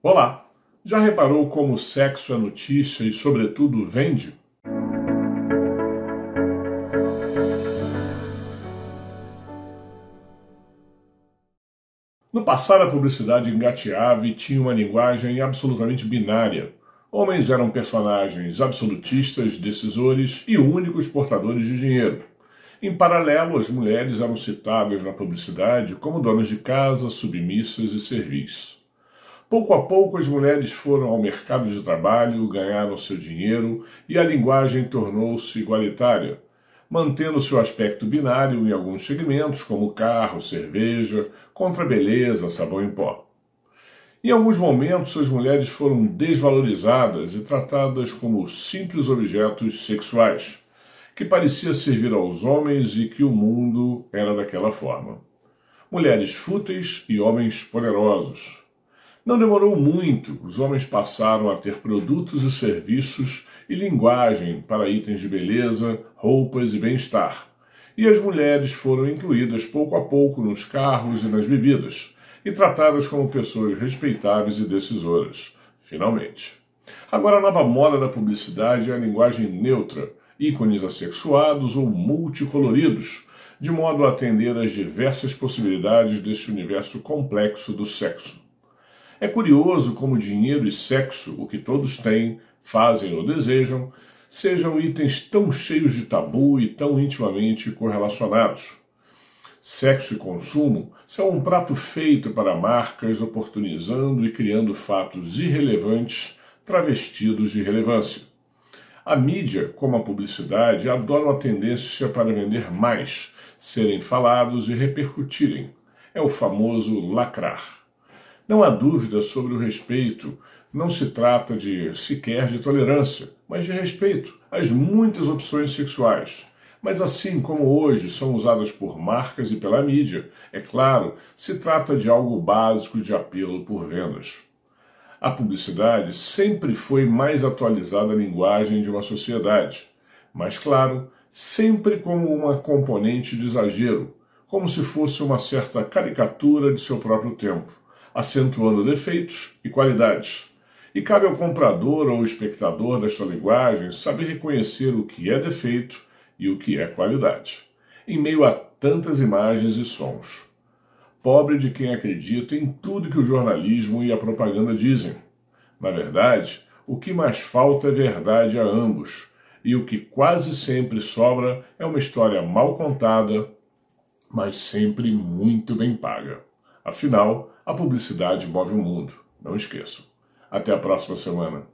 Olá! Já reparou como o sexo é notícia e, sobretudo, vende? No passado, a publicidade engateava e tinha uma linguagem absolutamente binária. Homens eram personagens absolutistas, decisores e únicos portadores de dinheiro. Em paralelo, as mulheres eram citadas na publicidade como donas de casa, submissas e servis. Pouco a pouco, as mulheres foram ao mercado de trabalho, ganharam seu dinheiro e a linguagem tornou-se igualitária, mantendo seu aspecto binário em alguns segmentos, como carro, cerveja, contra beleza, sabão em pó. Em alguns momentos, as mulheres foram desvalorizadas e tratadas como simples objetos sexuais, que parecia servir aos homens e que o mundo era daquela forma. Mulheres fúteis e homens poderosos, não demorou muito, os homens passaram a ter produtos e serviços e linguagem para itens de beleza, roupas e bem-estar. E as mulheres foram incluídas pouco a pouco nos carros e nas bebidas, e tratadas como pessoas respeitáveis e decisoras, finalmente. Agora, a nova moda da publicidade é a linguagem neutra, ícones assexuados ou multicoloridos, de modo a atender às diversas possibilidades deste universo complexo do sexo. É curioso como dinheiro e sexo, o que todos têm, fazem ou desejam, sejam itens tão cheios de tabu e tão intimamente correlacionados. Sexo e consumo são um prato feito para marcas oportunizando e criando fatos irrelevantes travestidos de relevância. A mídia, como a publicidade, adoram a tendência para vender mais, serem falados e repercutirem. É o famoso lacrar. Não há dúvida sobre o respeito. Não se trata de sequer de tolerância, mas de respeito às muitas opções sexuais. Mas assim como hoje são usadas por marcas e pela mídia, é claro, se trata de algo básico de apelo por vendas. A publicidade sempre foi mais atualizada linguagem de uma sociedade, mas claro, sempre como uma componente de exagero, como se fosse uma certa caricatura de seu próprio tempo acentuando defeitos e qualidades. E cabe ao comprador ou espectador desta linguagem saber reconhecer o que é defeito e o que é qualidade, em meio a tantas imagens e sons. Pobre de quem acredita em tudo que o jornalismo e a propaganda dizem. Na verdade, o que mais falta é verdade a ambos, e o que quase sempre sobra é uma história mal contada, mas sempre muito bem paga. Afinal, a publicidade move o mundo. Não esqueçam. Até a próxima semana.